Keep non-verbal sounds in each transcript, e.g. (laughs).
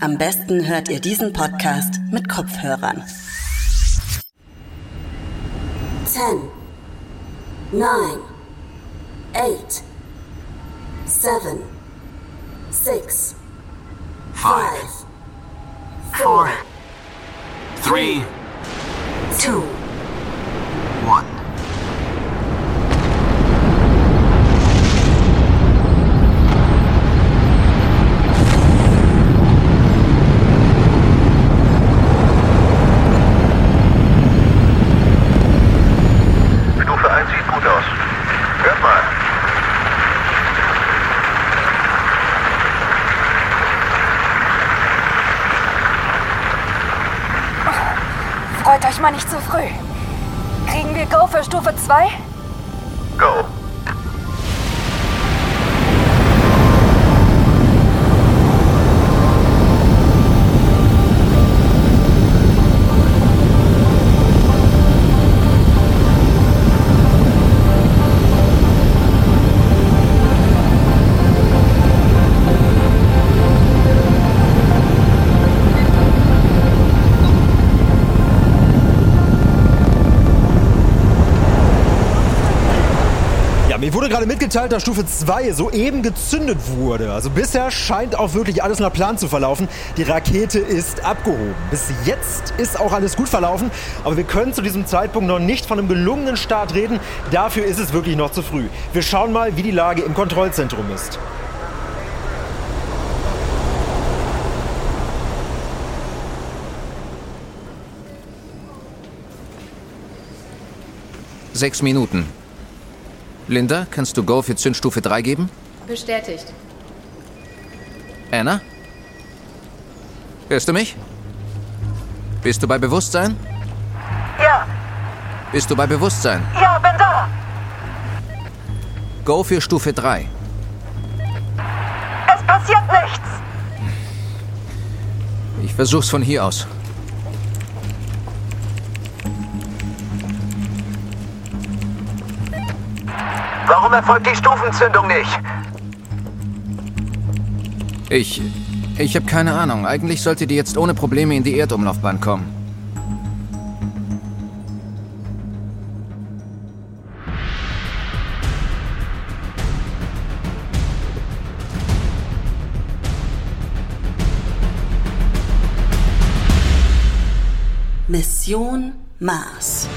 Am besten hört ihr diesen Podcast mit Kopfhörern. 10, 9, 8, 7, 6, 5, 4, 3, 2, dass Stufe 2 soeben gezündet wurde. Also bisher scheint auch wirklich alles nach Plan zu verlaufen. Die Rakete ist abgehoben. Bis jetzt ist auch alles gut verlaufen, aber wir können zu diesem Zeitpunkt noch nicht von einem gelungenen Start reden. Dafür ist es wirklich noch zu früh. Wir schauen mal, wie die Lage im Kontrollzentrum ist. Sechs Minuten. Linda, kannst du Go für Zündstufe 3 geben? Bestätigt. Anna? Hörst du mich? Bist du bei Bewusstsein? Ja, Bist du bei Bewusstsein? ja, bin da. Go für Stufe 3. Es passiert nichts. Ich versuch's von hier aus. Erfolgt die Stufenzündung nicht? Ich. Ich habe keine Ahnung. Eigentlich sollte die jetzt ohne Probleme in die Erdumlaufbahn kommen. Mission Mars.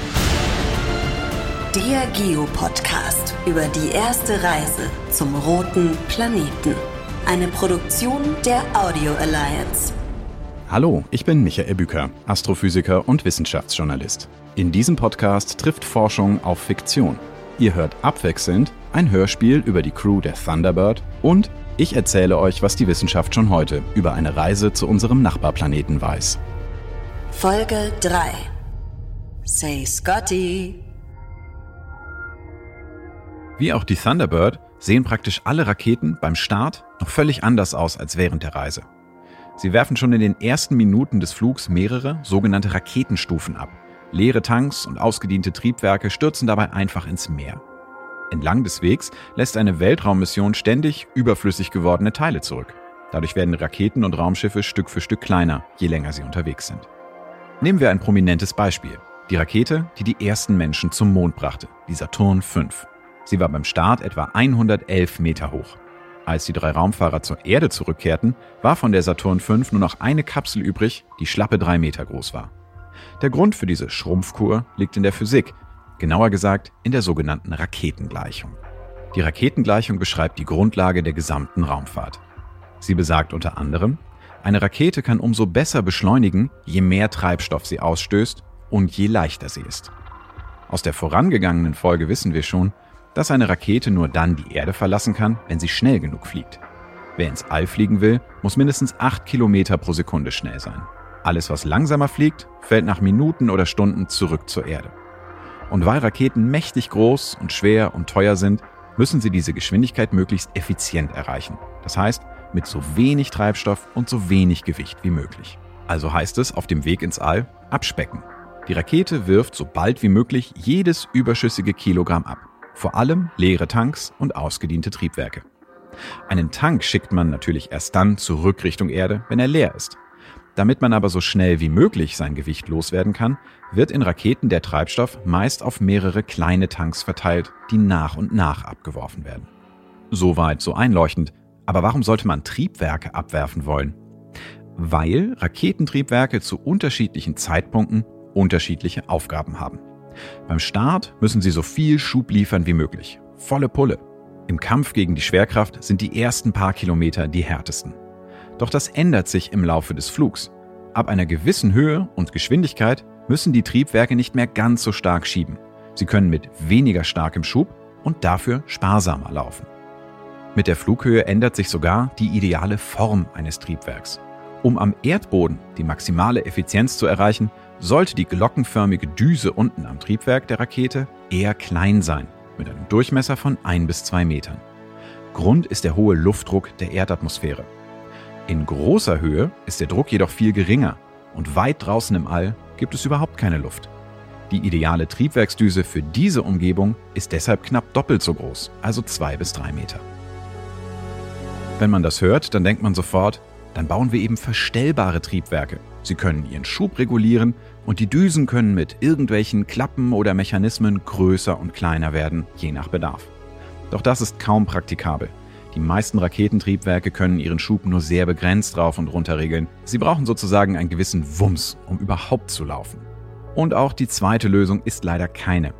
Der Geo-Podcast über die erste Reise zum roten Planeten. Eine Produktion der Audio Alliance. Hallo, ich bin Michael Büker, Astrophysiker und Wissenschaftsjournalist. In diesem Podcast trifft Forschung auf Fiktion. Ihr hört abwechselnd ein Hörspiel über die Crew der Thunderbird und ich erzähle euch, was die Wissenschaft schon heute über eine Reise zu unserem Nachbarplaneten weiß. Folge 3. Say Scotty. Wie auch die Thunderbird sehen praktisch alle Raketen beim Start noch völlig anders aus als während der Reise. Sie werfen schon in den ersten Minuten des Flugs mehrere sogenannte Raketenstufen ab. Leere Tanks und ausgediente Triebwerke stürzen dabei einfach ins Meer. Entlang des Wegs lässt eine Weltraummission ständig überflüssig gewordene Teile zurück. Dadurch werden Raketen und Raumschiffe Stück für Stück kleiner, je länger sie unterwegs sind. Nehmen wir ein prominentes Beispiel. Die Rakete, die die ersten Menschen zum Mond brachte, die Saturn V. Sie war beim Start etwa 111 Meter hoch. Als die drei Raumfahrer zur Erde zurückkehrten, war von der Saturn V nur noch eine Kapsel übrig, die schlappe drei Meter groß war. Der Grund für diese Schrumpfkur liegt in der Physik, genauer gesagt in der sogenannten Raketengleichung. Die Raketengleichung beschreibt die Grundlage der gesamten Raumfahrt. Sie besagt unter anderem, eine Rakete kann umso besser beschleunigen, je mehr Treibstoff sie ausstößt und je leichter sie ist. Aus der vorangegangenen Folge wissen wir schon, dass eine Rakete nur dann die Erde verlassen kann, wenn sie schnell genug fliegt. Wer ins All fliegen will, muss mindestens 8 Kilometer pro Sekunde schnell sein. Alles, was langsamer fliegt, fällt nach Minuten oder Stunden zurück zur Erde. Und weil Raketen mächtig groß und schwer und teuer sind, müssen sie diese Geschwindigkeit möglichst effizient erreichen. Das heißt, mit so wenig Treibstoff und so wenig Gewicht wie möglich. Also heißt es auf dem Weg ins All abspecken. Die Rakete wirft so bald wie möglich jedes überschüssige Kilogramm ab. Vor allem leere Tanks und ausgediente Triebwerke. Einen Tank schickt man natürlich erst dann zurück Richtung Erde, wenn er leer ist. Damit man aber so schnell wie möglich sein Gewicht loswerden kann, wird in Raketen der Treibstoff meist auf mehrere kleine Tanks verteilt, die nach und nach abgeworfen werden. Soweit so einleuchtend. Aber warum sollte man Triebwerke abwerfen wollen? Weil Raketentriebwerke zu unterschiedlichen Zeitpunkten unterschiedliche Aufgaben haben. Beim Start müssen sie so viel Schub liefern wie möglich. Volle Pulle. Im Kampf gegen die Schwerkraft sind die ersten paar Kilometer die härtesten. Doch das ändert sich im Laufe des Flugs. Ab einer gewissen Höhe und Geschwindigkeit müssen die Triebwerke nicht mehr ganz so stark schieben. Sie können mit weniger starkem Schub und dafür sparsamer laufen. Mit der Flughöhe ändert sich sogar die ideale Form eines Triebwerks. Um am Erdboden die maximale Effizienz zu erreichen, sollte die glockenförmige Düse unten am Triebwerk der Rakete eher klein sein, mit einem Durchmesser von 1 bis 2 Metern. Grund ist der hohe Luftdruck der Erdatmosphäre. In großer Höhe ist der Druck jedoch viel geringer und weit draußen im All gibt es überhaupt keine Luft. Die ideale Triebwerksdüse für diese Umgebung ist deshalb knapp doppelt so groß, also 2 bis 3 Meter. Wenn man das hört, dann denkt man sofort, dann bauen wir eben verstellbare Triebwerke. Sie können ihren Schub regulieren und die Düsen können mit irgendwelchen Klappen oder Mechanismen größer und kleiner werden, je nach Bedarf. Doch das ist kaum praktikabel. Die meisten Raketentriebwerke können ihren Schub nur sehr begrenzt rauf und runter regeln. Sie brauchen sozusagen einen gewissen Wumms, um überhaupt zu laufen. Und auch die zweite Lösung ist leider keine.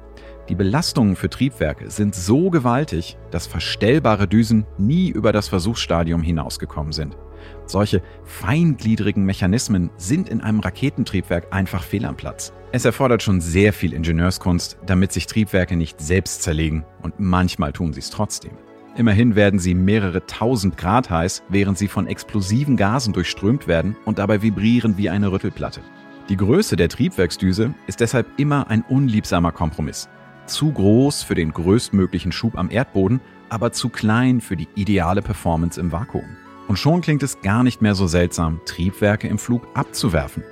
Die Belastungen für Triebwerke sind so gewaltig, dass verstellbare Düsen nie über das Versuchsstadium hinausgekommen sind. Solche feingliedrigen Mechanismen sind in einem Raketentriebwerk einfach fehl am Platz. Es erfordert schon sehr viel Ingenieurskunst, damit sich Triebwerke nicht selbst zerlegen und manchmal tun sie es trotzdem. Immerhin werden sie mehrere tausend Grad heiß, während sie von explosiven Gasen durchströmt werden und dabei vibrieren wie eine Rüttelplatte. Die Größe der Triebwerksdüse ist deshalb immer ein unliebsamer Kompromiss zu groß für den größtmöglichen Schub am Erdboden, aber zu klein für die ideale Performance im Vakuum. Und schon klingt es gar nicht mehr so seltsam, Triebwerke im Flug abzuwerfen.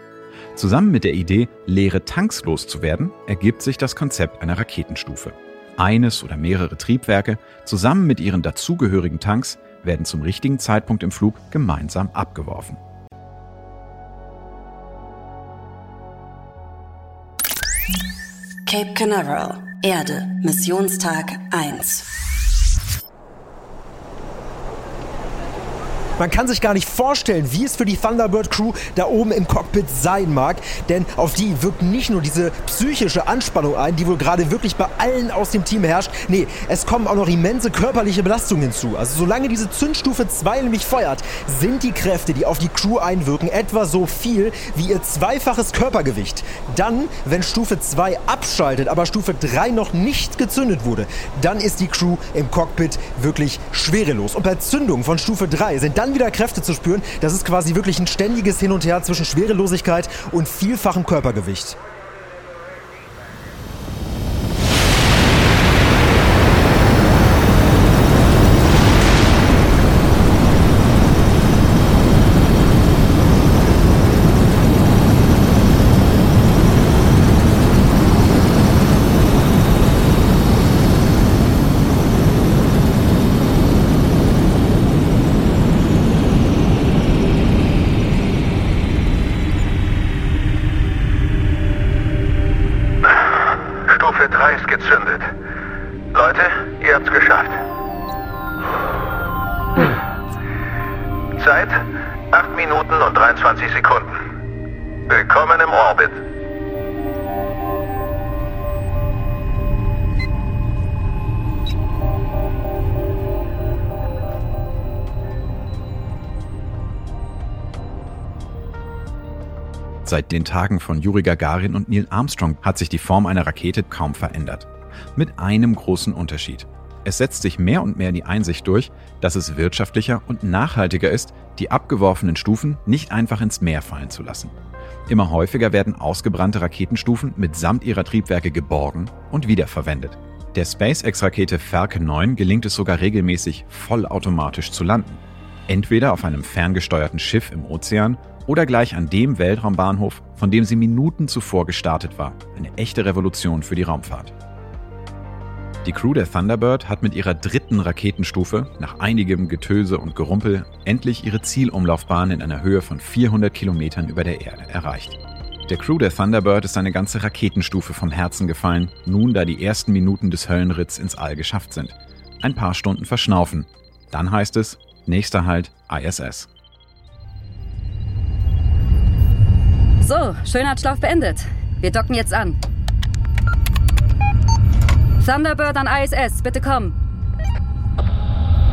Zusammen mit der Idee, leere Tanks loszuwerden, ergibt sich das Konzept einer Raketenstufe. Eines oder mehrere Triebwerke zusammen mit ihren dazugehörigen Tanks werden zum richtigen Zeitpunkt im Flug gemeinsam abgeworfen. Cape Canaveral, Erde, Missionstag 1. Man kann sich gar nicht vorstellen, wie es für die Thunderbird Crew da oben im Cockpit sein mag, denn auf die wirkt nicht nur diese psychische Anspannung ein, die wohl gerade wirklich bei allen aus dem Team herrscht. Nee, es kommen auch noch immense körperliche Belastungen hinzu. Also solange diese Zündstufe 2 nämlich feuert, sind die Kräfte, die auf die Crew einwirken, etwa so viel wie ihr zweifaches Körpergewicht. Dann, wenn Stufe 2 abschaltet, aber Stufe 3 noch nicht gezündet wurde, dann ist die Crew im Cockpit wirklich schwerelos. Und bei Zündung von Stufe 3 sind dann dann wieder Kräfte zu spüren, das ist quasi wirklich ein ständiges Hin und Her zwischen Schwerelosigkeit und vielfachem Körpergewicht. Seit den Tagen von Juri Gagarin und Neil Armstrong hat sich die Form einer Rakete kaum verändert. Mit einem großen Unterschied. Es setzt sich mehr und mehr die Einsicht durch, dass es wirtschaftlicher und nachhaltiger ist, die abgeworfenen Stufen nicht einfach ins Meer fallen zu lassen. Immer häufiger werden ausgebrannte Raketenstufen mitsamt ihrer Triebwerke geborgen und wiederverwendet. Der SpaceX-Rakete Falcon 9 gelingt es sogar regelmäßig, vollautomatisch zu landen. Entweder auf einem ferngesteuerten Schiff im Ozean oder gleich an dem Weltraumbahnhof, von dem sie Minuten zuvor gestartet war. Eine echte Revolution für die Raumfahrt. Die Crew der Thunderbird hat mit ihrer dritten Raketenstufe nach einigem Getöse und Gerumpel endlich ihre Zielumlaufbahn in einer Höhe von 400 Kilometern über der Erde erreicht. Der Crew der Thunderbird ist eine ganze Raketenstufe vom Herzen gefallen, nun da die ersten Minuten des Höllenritts ins All geschafft sind. Ein paar Stunden verschnaufen. Dann heißt es, nächster Halt ISS. So, Schönheitsschlaf beendet. Wir docken jetzt an. Thunderbird an ISS, bitte komm.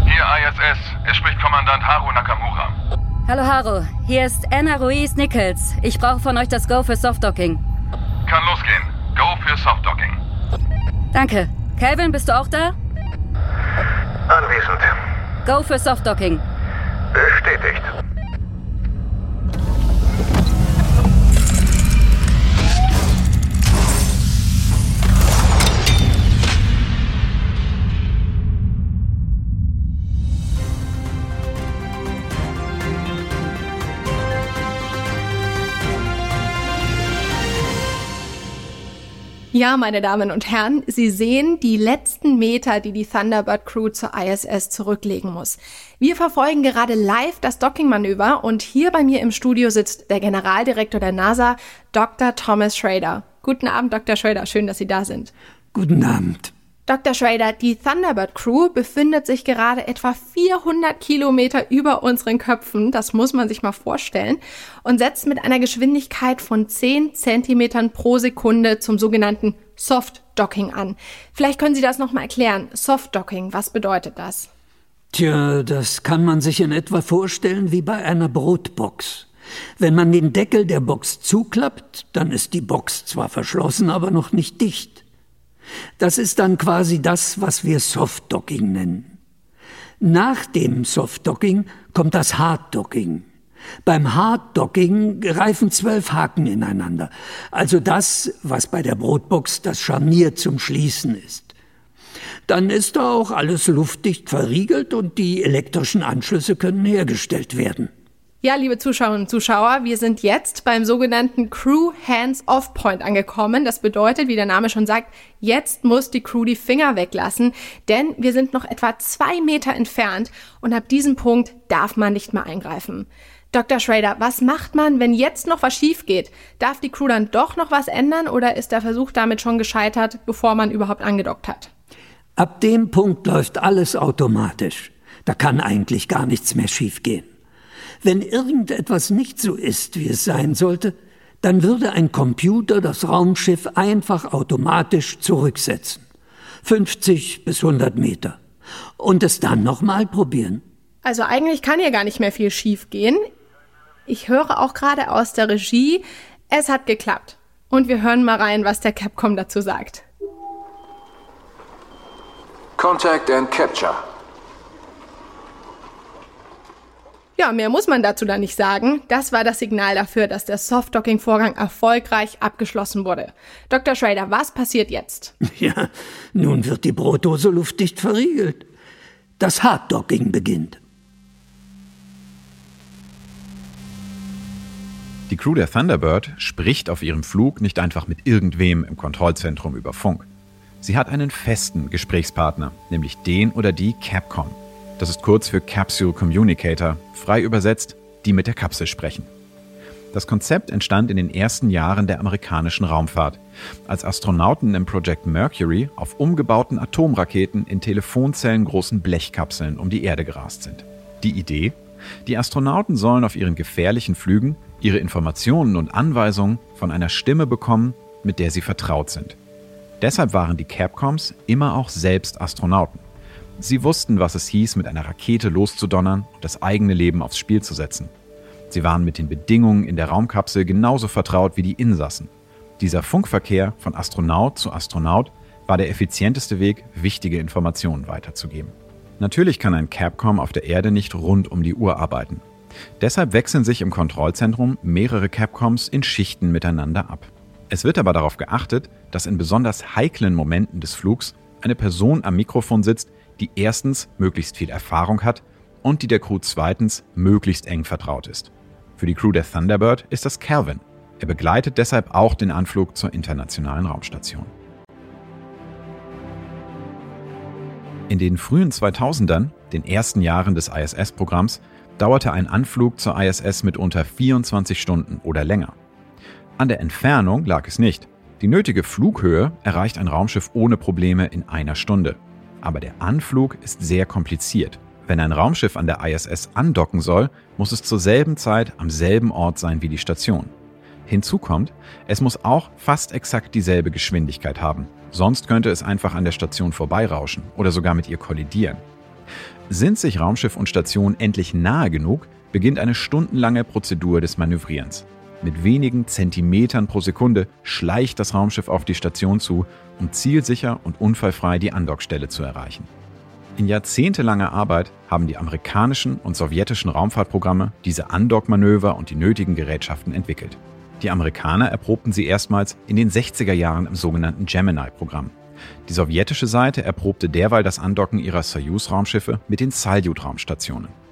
Hier ISS. Es spricht Kommandant Haru Nakamura. Hallo Haru, hier ist Anna Ruiz Nichols. Ich brauche von euch das Go für Softdocking. Kann losgehen. Go für Softdocking. Danke. Calvin, bist du auch da? Anwesend. Go für Softdocking. Bestätigt. Ja, meine Damen und Herren, Sie sehen die letzten Meter, die die Thunderbird Crew zur ISS zurücklegen muss. Wir verfolgen gerade live das Dockingmanöver und hier bei mir im Studio sitzt der Generaldirektor der NASA, Dr. Thomas Schrader. Guten Abend, Dr. Schrader, schön, dass Sie da sind. Guten Abend. Dr. Schrader, die Thunderbird Crew befindet sich gerade etwa 400 Kilometer über unseren Köpfen, das muss man sich mal vorstellen, und setzt mit einer Geschwindigkeit von 10 Zentimetern pro Sekunde zum sogenannten Soft Docking an. Vielleicht können Sie das nochmal erklären. Soft Docking, was bedeutet das? Tja, das kann man sich in etwa vorstellen wie bei einer Brotbox. Wenn man den Deckel der Box zuklappt, dann ist die Box zwar verschlossen, aber noch nicht dicht. Das ist dann quasi das, was wir Softdocking nennen. Nach dem Softdocking kommt das Harddocking. Beim Harddocking greifen zwölf Haken ineinander, also das, was bei der Brotbox das Scharnier zum Schließen ist. Dann ist da auch alles luftdicht verriegelt und die elektrischen Anschlüsse können hergestellt werden. Ja, liebe Zuschauerinnen und Zuschauer, wir sind jetzt beim sogenannten Crew Hands-Off Point angekommen. Das bedeutet, wie der Name schon sagt, jetzt muss die Crew die Finger weglassen, denn wir sind noch etwa zwei Meter entfernt und ab diesem Punkt darf man nicht mehr eingreifen. Dr. Schrader, was macht man, wenn jetzt noch was schief geht? Darf die Crew dann doch noch was ändern oder ist der Versuch damit schon gescheitert, bevor man überhaupt angedockt hat? Ab dem Punkt läuft alles automatisch. Da kann eigentlich gar nichts mehr schiefgehen. Wenn irgendetwas nicht so ist, wie es sein sollte, dann würde ein Computer das Raumschiff einfach automatisch zurücksetzen. 50 bis 100 Meter. Und es dann nochmal probieren. Also eigentlich kann hier gar nicht mehr viel schief gehen. Ich höre auch gerade aus der Regie, es hat geklappt. Und wir hören mal rein, was der Capcom dazu sagt. Contact and Capture. Ja, mehr muss man dazu dann nicht sagen. Das war das Signal dafür, dass der Softdocking-Vorgang erfolgreich abgeschlossen wurde. Dr. Schrader, was passiert jetzt? (laughs) Ja, nun wird die Brotdose luftdicht verriegelt. Das Harddocking beginnt. Die Crew der Thunderbird spricht auf ihrem Flug nicht einfach mit irgendwem im Kontrollzentrum über Funk. Sie hat einen festen Gesprächspartner, nämlich den oder die Capcom. Das ist kurz für Capsule Communicator, frei übersetzt, die mit der Kapsel sprechen. Das Konzept entstand in den ersten Jahren der amerikanischen Raumfahrt, als Astronauten im Project Mercury auf umgebauten Atomraketen in telefonzellengroßen Blechkapseln um die Erde gerast sind. Die Idee? Die Astronauten sollen auf ihren gefährlichen Flügen ihre Informationen und Anweisungen von einer Stimme bekommen, mit der sie vertraut sind. Deshalb waren die Capcoms immer auch selbst Astronauten. Sie wussten, was es hieß, mit einer Rakete loszudonnern und das eigene Leben aufs Spiel zu setzen. Sie waren mit den Bedingungen in der Raumkapsel genauso vertraut wie die Insassen. Dieser Funkverkehr von Astronaut zu Astronaut war der effizienteste Weg, wichtige Informationen weiterzugeben. Natürlich kann ein Capcom auf der Erde nicht rund um die Uhr arbeiten. Deshalb wechseln sich im Kontrollzentrum mehrere Capcoms in Schichten miteinander ab. Es wird aber darauf geachtet, dass in besonders heiklen Momenten des Flugs eine Person am Mikrofon sitzt, die erstens möglichst viel Erfahrung hat und die der Crew zweitens möglichst eng vertraut ist. Für die Crew der Thunderbird ist das Calvin. Er begleitet deshalb auch den Anflug zur internationalen Raumstation. In den frühen 2000ern, den ersten Jahren des ISS-Programms, dauerte ein Anflug zur ISS mitunter 24 Stunden oder länger. An der Entfernung lag es nicht. Die nötige Flughöhe erreicht ein Raumschiff ohne Probleme in einer Stunde. Aber der Anflug ist sehr kompliziert. Wenn ein Raumschiff an der ISS andocken soll, muss es zur selben Zeit am selben Ort sein wie die Station. Hinzu kommt, es muss auch fast exakt dieselbe Geschwindigkeit haben. Sonst könnte es einfach an der Station vorbeirauschen oder sogar mit ihr kollidieren. Sind sich Raumschiff und Station endlich nahe genug, beginnt eine stundenlange Prozedur des Manövrierens. Mit wenigen Zentimetern pro Sekunde schleicht das Raumschiff auf die Station zu, um zielsicher und unfallfrei die Andockstelle zu erreichen. In jahrzehntelanger Arbeit haben die amerikanischen und sowjetischen Raumfahrtprogramme diese Andockmanöver und die nötigen Gerätschaften entwickelt. Die Amerikaner erprobten sie erstmals in den 60er Jahren im sogenannten Gemini-Programm. Die sowjetische Seite erprobte derweil das Andocken ihrer Soyuz-Raumschiffe mit den Salyut-Raumstationen.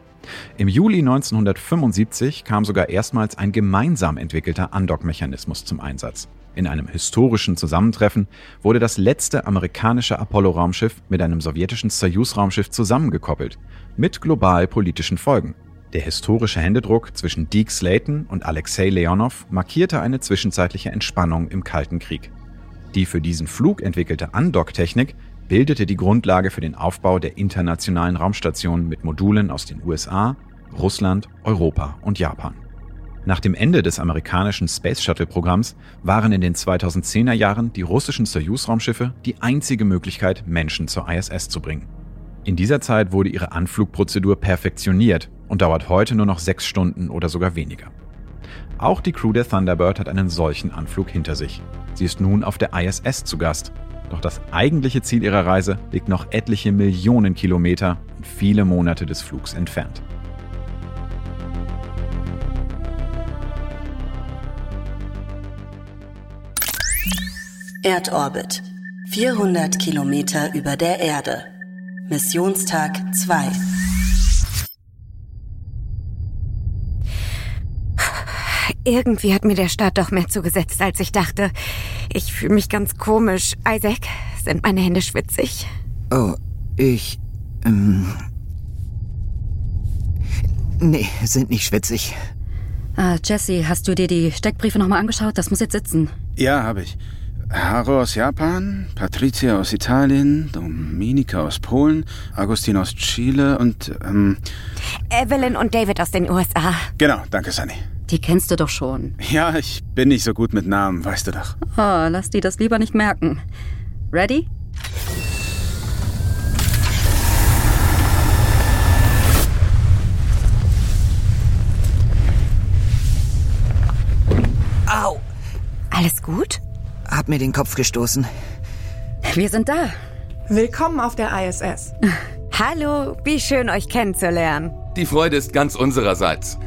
Im Juli 1975 kam sogar erstmals ein gemeinsam entwickelter Andockmechanismus zum Einsatz. In einem historischen Zusammentreffen wurde das letzte amerikanische Apollo-Raumschiff mit einem sowjetischen Soyuz-Raumschiff zusammengekoppelt, mit global politischen Folgen. Der historische Händedruck zwischen Deke Slayton und Alexei Leonov markierte eine zwischenzeitliche Entspannung im Kalten Krieg. Die für diesen Flug entwickelte Andocktechnik bildete die Grundlage für den Aufbau der internationalen Raumstation mit Modulen aus den USA, Russland, Europa und Japan. Nach dem Ende des amerikanischen Space Shuttle-Programms waren in den 2010er Jahren die russischen Soyuz-Raumschiffe die einzige Möglichkeit, Menschen zur ISS zu bringen. In dieser Zeit wurde ihre Anflugprozedur perfektioniert und dauert heute nur noch sechs Stunden oder sogar weniger. Auch die Crew der Thunderbird hat einen solchen Anflug hinter sich. Sie ist nun auf der ISS zu Gast. Doch das eigentliche Ziel ihrer Reise liegt noch etliche Millionen Kilometer und viele Monate des Flugs entfernt. Erdorbit. 400 Kilometer über der Erde. Missionstag 2. Irgendwie hat mir der Start doch mehr zugesetzt, als ich dachte. Ich fühle mich ganz komisch. Isaac, sind meine Hände schwitzig? Oh, ich. Ähm, nee, sind nicht schwitzig. Ah, Jesse, hast du dir die Steckbriefe nochmal angeschaut? Das muss jetzt sitzen. Ja, habe ich. Haro aus Japan, Patricia aus Italien, Dominika aus Polen, Agustin aus Chile und ähm, Evelyn und David aus den USA. Genau, danke, Sunny. Die kennst du doch schon. Ja, ich bin nicht so gut mit Namen, weißt du doch. Oh, lass die das lieber nicht merken. Ready? Au! Alles gut? Hab mir den Kopf gestoßen. Wir sind da. Willkommen auf der ISS. (laughs) Hallo, wie schön euch kennenzulernen. Die Freude ist ganz unsererseits.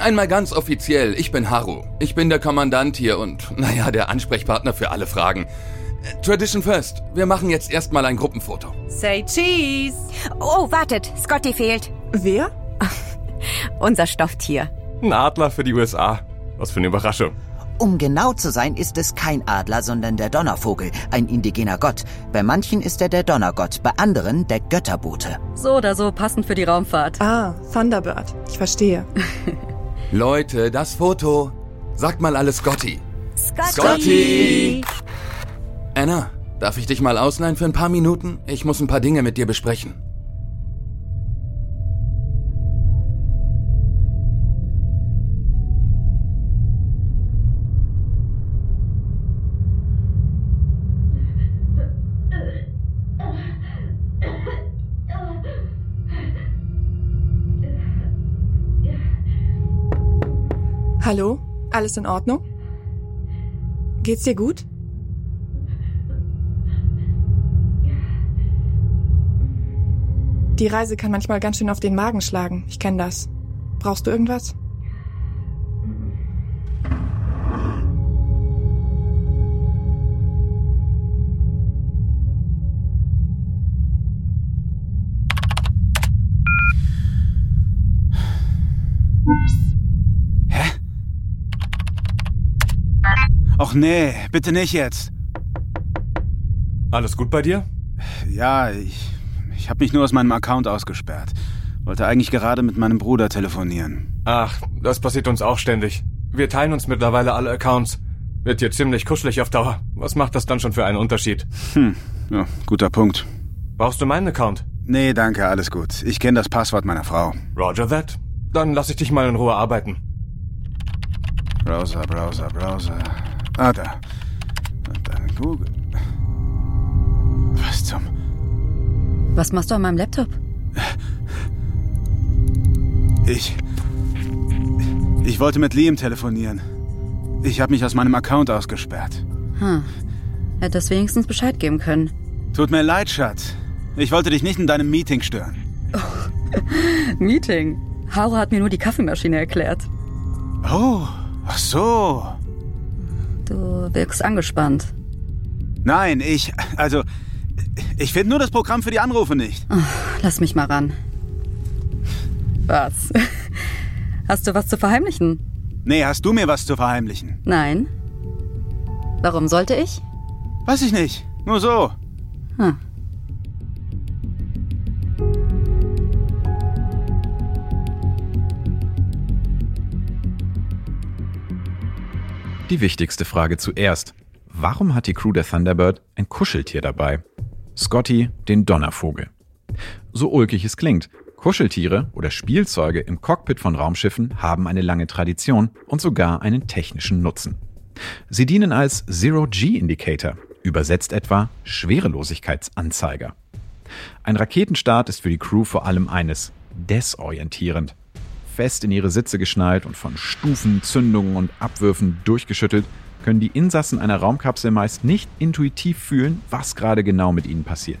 Einmal ganz offiziell, ich bin Haru. Ich bin der Kommandant hier und, naja, der Ansprechpartner für alle Fragen. Tradition first. Wir machen jetzt erstmal ein Gruppenfoto. Say cheese. Oh, wartet, Scotty fehlt. Wer? (laughs) Unser Stofftier. Ein Adler für die USA. Was für eine Überraschung. Um genau zu sein, ist es kein Adler, sondern der Donnervogel, ein indigener Gott. Bei manchen ist er der Donnergott, bei anderen der Götterbote. So oder so passend für die Raumfahrt. Ah, Thunderbird. Ich verstehe. (laughs) Leute, das Foto. Sagt mal alles Scotty. Scotty! Scotty! Anna, darf ich dich mal ausleihen für ein paar Minuten? Ich muss ein paar Dinge mit dir besprechen. Hallo? Alles in Ordnung? Geht's dir gut? Die Reise kann manchmal ganz schön auf den Magen schlagen. Ich kenne das. Brauchst du irgendwas? Och nee, bitte nicht jetzt. Alles gut bei dir? Ja, ich. Ich habe mich nur aus meinem Account ausgesperrt. Wollte eigentlich gerade mit meinem Bruder telefonieren. Ach, das passiert uns auch ständig. Wir teilen uns mittlerweile alle Accounts. Wird hier ziemlich kuschelig auf Dauer. Was macht das dann schon für einen Unterschied? Hm, ja, guter Punkt. Brauchst du meinen Account? Nee, danke, alles gut. Ich kenne das Passwort meiner Frau. Roger that. Dann lass ich dich mal in Ruhe arbeiten. Browser, Browser, Browser. Ah, da. Und dann Google. Was zum... Was machst du an meinem Laptop? Ich... Ich wollte mit Liam telefonieren. Ich habe mich aus meinem Account ausgesperrt. Hm. Hättest wenigstens Bescheid geben können. Tut mir leid, Schatz. Ich wollte dich nicht in deinem Meeting stören. (laughs) Meeting? Haru hat mir nur die Kaffeemaschine erklärt. Oh, ach so. Du wirkst angespannt. Nein, ich... Also... Ich finde nur das Programm für die Anrufe nicht. Oh, lass mich mal ran. Was? Hast du was zu verheimlichen? Nee, hast du mir was zu verheimlichen? Nein. Warum sollte ich? Weiß ich nicht. Nur so. Hm. Die wichtigste Frage zuerst. Warum hat die Crew der Thunderbird ein Kuscheltier dabei? Scotty, den Donnervogel. So ulkig es klingt, Kuscheltiere oder Spielzeuge im Cockpit von Raumschiffen haben eine lange Tradition und sogar einen technischen Nutzen. Sie dienen als Zero-G-Indicator, übersetzt etwa Schwerelosigkeitsanzeiger. Ein Raketenstart ist für die Crew vor allem eines, desorientierend. Fest in ihre Sitze geschnallt und von Stufen, Zündungen und Abwürfen durchgeschüttelt, können die Insassen einer Raumkapsel meist nicht intuitiv fühlen, was gerade genau mit ihnen passiert.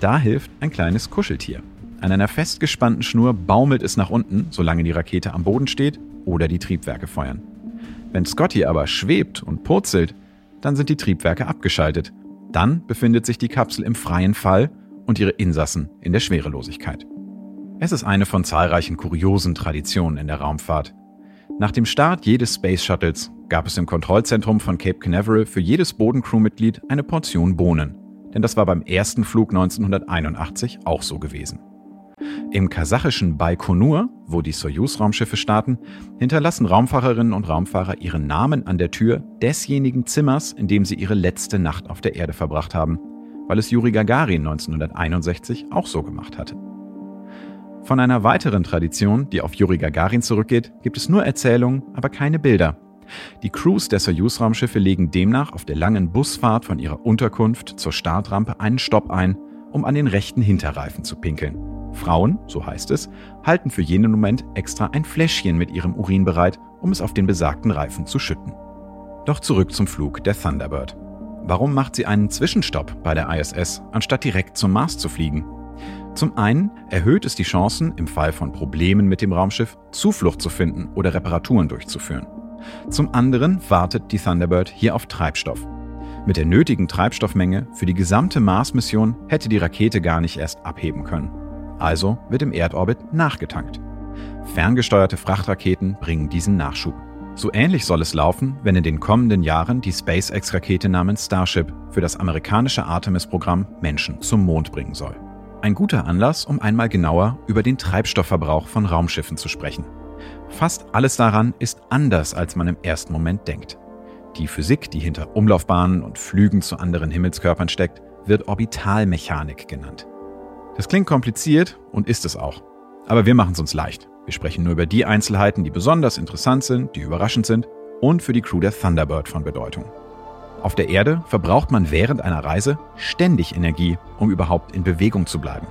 Da hilft ein kleines Kuscheltier. An einer festgespannten Schnur baumelt es nach unten, solange die Rakete am Boden steht oder die Triebwerke feuern. Wenn Scotty aber schwebt und purzelt, dann sind die Triebwerke abgeschaltet. Dann befindet sich die Kapsel im freien Fall und ihre Insassen in der Schwerelosigkeit. Es ist eine von zahlreichen kuriosen Traditionen in der Raumfahrt. Nach dem Start jedes Space Shuttles gab es im Kontrollzentrum von Cape Canaveral für jedes Bodencrewmitglied eine Portion Bohnen. Denn das war beim ersten Flug 1981 auch so gewesen. Im kasachischen Baikonur, wo die Soyuz-Raumschiffe starten, hinterlassen Raumfahrerinnen und Raumfahrer ihren Namen an der Tür desjenigen Zimmers, in dem sie ihre letzte Nacht auf der Erde verbracht haben, weil es Juri Gagarin 1961 auch so gemacht hatte. Von einer weiteren Tradition, die auf Juri Gagarin zurückgeht, gibt es nur Erzählungen, aber keine Bilder. Die Crews der Soyuz-Raumschiffe legen demnach auf der langen Busfahrt von ihrer Unterkunft zur Startrampe einen Stopp ein, um an den rechten Hinterreifen zu pinkeln. Frauen, so heißt es, halten für jenen Moment extra ein Fläschchen mit ihrem Urin bereit, um es auf den besagten Reifen zu schütten. Doch zurück zum Flug der Thunderbird. Warum macht sie einen Zwischenstopp bei der ISS, anstatt direkt zum Mars zu fliegen? Zum einen erhöht es die Chancen, im Fall von Problemen mit dem Raumschiff Zuflucht zu finden oder Reparaturen durchzuführen. Zum anderen wartet die Thunderbird hier auf Treibstoff. Mit der nötigen Treibstoffmenge für die gesamte Mars-Mission hätte die Rakete gar nicht erst abheben können. Also wird im Erdorbit nachgetankt. Ferngesteuerte Frachtraketen bringen diesen Nachschub. So ähnlich soll es laufen, wenn in den kommenden Jahren die SpaceX-Rakete namens Starship für das amerikanische Artemis-Programm Menschen zum Mond bringen soll. Ein guter Anlass, um einmal genauer über den Treibstoffverbrauch von Raumschiffen zu sprechen. Fast alles daran ist anders, als man im ersten Moment denkt. Die Physik, die hinter Umlaufbahnen und Flügen zu anderen Himmelskörpern steckt, wird Orbitalmechanik genannt. Das klingt kompliziert und ist es auch. Aber wir machen es uns leicht. Wir sprechen nur über die Einzelheiten, die besonders interessant sind, die überraschend sind und für die Crew der Thunderbird von Bedeutung. Auf der Erde verbraucht man während einer Reise ständig Energie, um überhaupt in Bewegung zu bleiben.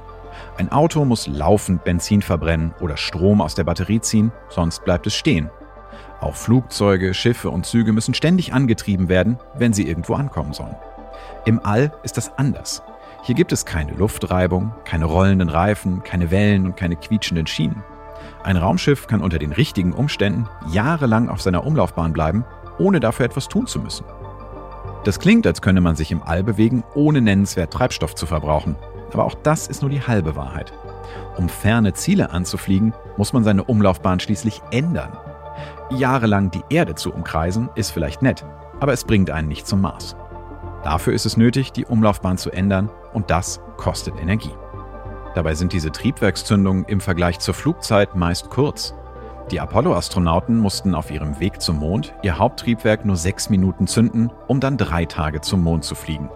Ein Auto muss laufend Benzin verbrennen oder Strom aus der Batterie ziehen, sonst bleibt es stehen. Auch Flugzeuge, Schiffe und Züge müssen ständig angetrieben werden, wenn sie irgendwo ankommen sollen. Im All ist das anders. Hier gibt es keine Luftreibung, keine rollenden Reifen, keine Wellen und keine quietschenden Schienen. Ein Raumschiff kann unter den richtigen Umständen jahrelang auf seiner Umlaufbahn bleiben, ohne dafür etwas tun zu müssen. Das klingt, als könne man sich im All bewegen, ohne nennenswert Treibstoff zu verbrauchen. Aber auch das ist nur die halbe Wahrheit. Um ferne Ziele anzufliegen, muss man seine Umlaufbahn schließlich ändern. Jahrelang die Erde zu umkreisen, ist vielleicht nett, aber es bringt einen nicht zum Mars. Dafür ist es nötig, die Umlaufbahn zu ändern und das kostet Energie. Dabei sind diese Triebwerkszündungen im Vergleich zur Flugzeit meist kurz. Die Apollo-Astronauten mussten auf ihrem Weg zum Mond ihr Haupttriebwerk nur sechs Minuten zünden, um dann drei Tage zum Mond zu fliegen.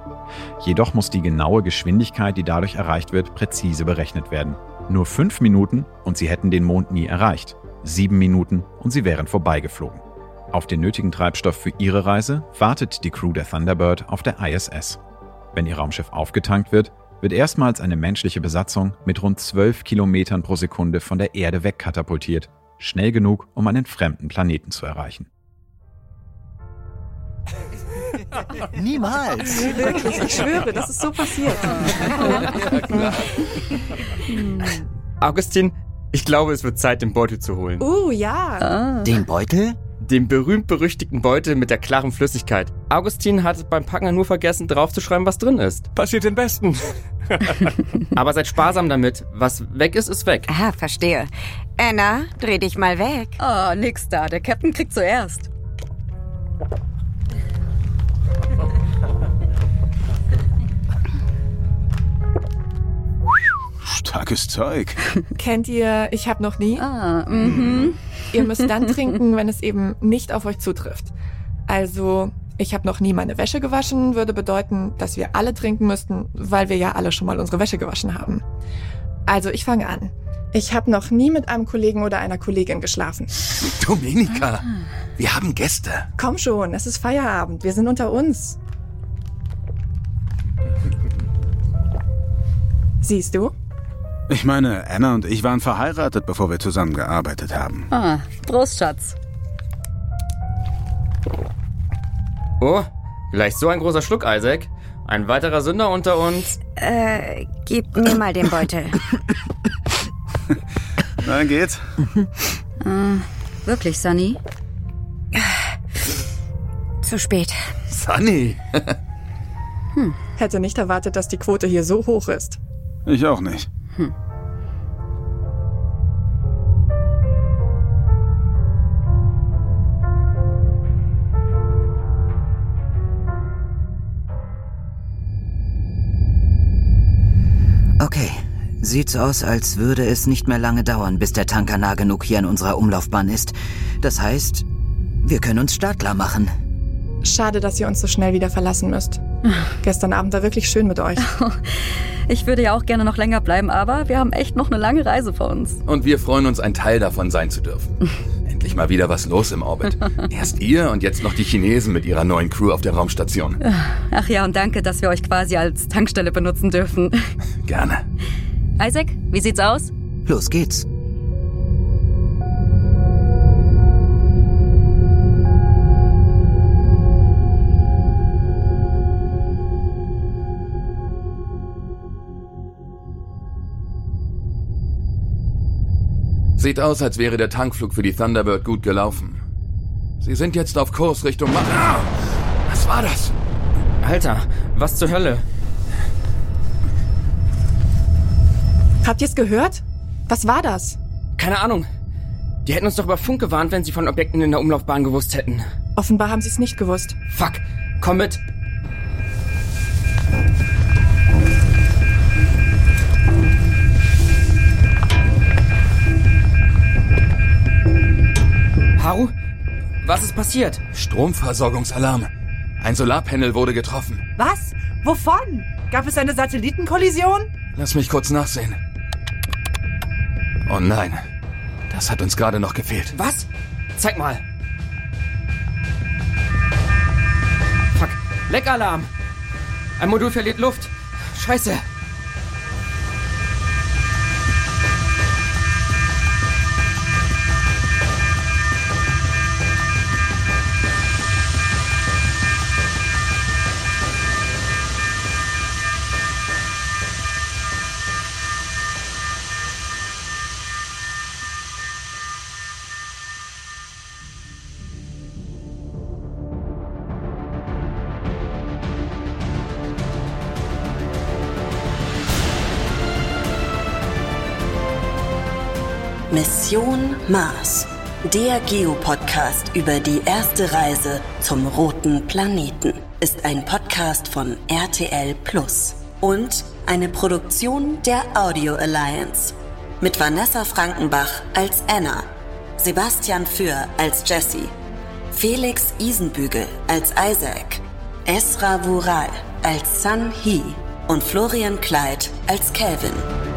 Jedoch muss die genaue Geschwindigkeit, die dadurch erreicht wird, präzise berechnet werden. Nur fünf Minuten und sie hätten den Mond nie erreicht. Sieben Minuten und sie wären vorbeigeflogen. Auf den nötigen Treibstoff für ihre Reise wartet die Crew der Thunderbird auf der ISS. Wenn ihr Raumschiff aufgetankt wird, wird erstmals eine menschliche Besatzung mit rund 12 Kilometern pro Sekunde von der Erde wegkatapultiert, schnell genug, um einen fremden Planeten zu erreichen. (laughs) Niemals. Wirklich, ich schwöre, das ist so passiert. (laughs) Augustin, ich glaube, es wird Zeit, den Beutel zu holen. Uh, ja. Den Beutel? Den berühmt-berüchtigten Beutel mit der klaren Flüssigkeit. Augustin hat beim Packen nur vergessen, draufzuschreiben, was drin ist. Passiert den Besten. (laughs) Aber seid sparsam damit. Was weg ist, ist weg. Ah, verstehe. Anna, dreh dich mal weg. Oh, nix da. Der Captain kriegt zuerst. Starkes Zeug. Kennt ihr, ich hab noch nie? Ah, mhm. Ihr müsst dann trinken, wenn es eben nicht auf euch zutrifft. Also, ich habe noch nie meine Wäsche gewaschen, würde bedeuten, dass wir alle trinken müssten, weil wir ja alle schon mal unsere Wäsche gewaschen haben. Also, ich fange an. Ich habe noch nie mit einem Kollegen oder einer Kollegin geschlafen. Dominika, wir haben Gäste. Komm schon, es ist Feierabend, wir sind unter uns. Siehst du? Ich meine, Anna und ich waren verheiratet, bevor wir zusammengearbeitet haben. Ah, Prost, Schatz. Oh, gleich so ein großer Schluck, Isaac. Ein weiterer Sünder unter uns. Äh, gib mir mal den Beutel. Na, geht's? Äh, wirklich, Sunny? Zu spät. Sunny. Hm. Hätte nicht erwartet, dass die Quote hier so hoch ist. Ich auch nicht. Hm. Sieht so aus, als würde es nicht mehr lange dauern, bis der Tanker nah genug hier an unserer Umlaufbahn ist. Das heißt, wir können uns startklar machen. Schade, dass ihr uns so schnell wieder verlassen müsst. (laughs) Gestern Abend war wirklich schön mit euch. (laughs) Ich würde ja auch gerne noch länger bleiben, aber wir haben echt noch eine lange Reise vor uns. Und wir freuen uns, ein Teil davon sein zu dürfen. (laughs) Endlich mal wieder was los im Orbit. Erst ihr und jetzt noch die Chinesen mit ihrer neuen Crew auf der Raumstation. Ach ja, und danke, dass wir euch quasi als Tankstelle benutzen dürfen. Gerne. Isaac, wie sieht's aus? Los geht's. Sieht aus, als wäre der Tankflug für die Thunderbird gut gelaufen. Sie sind jetzt auf Kurs Richtung Ma ah! Was war das? Alter, was zur Hölle? Habt ihr's gehört? Was war das? Keine Ahnung. Die hätten uns doch über Funk gewarnt, wenn sie von Objekten in der Umlaufbahn gewusst hätten. Offenbar haben sie es nicht gewusst. Fuck. Komm mit. Haru? Was ist passiert? Stromversorgungsalarm. Ein Solarpanel wurde getroffen. Was? Wovon? Gab es eine Satellitenkollision? Lass mich kurz nachsehen. Oh nein. Das hat uns gerade noch gefehlt. Was? Zeig mal. Fuck. Leckalarm. Ein Modul verliert Luft. Scheiße. Mission Mars. Der Geopodcast über die erste Reise zum roten Planeten ist ein Podcast von RTL Plus und eine Produktion der Audio Alliance. Mit Vanessa Frankenbach als Anna, Sebastian Für als Jesse, Felix Isenbügel als Isaac, Esra Vural als Sun Hee und Florian Kleid als Calvin.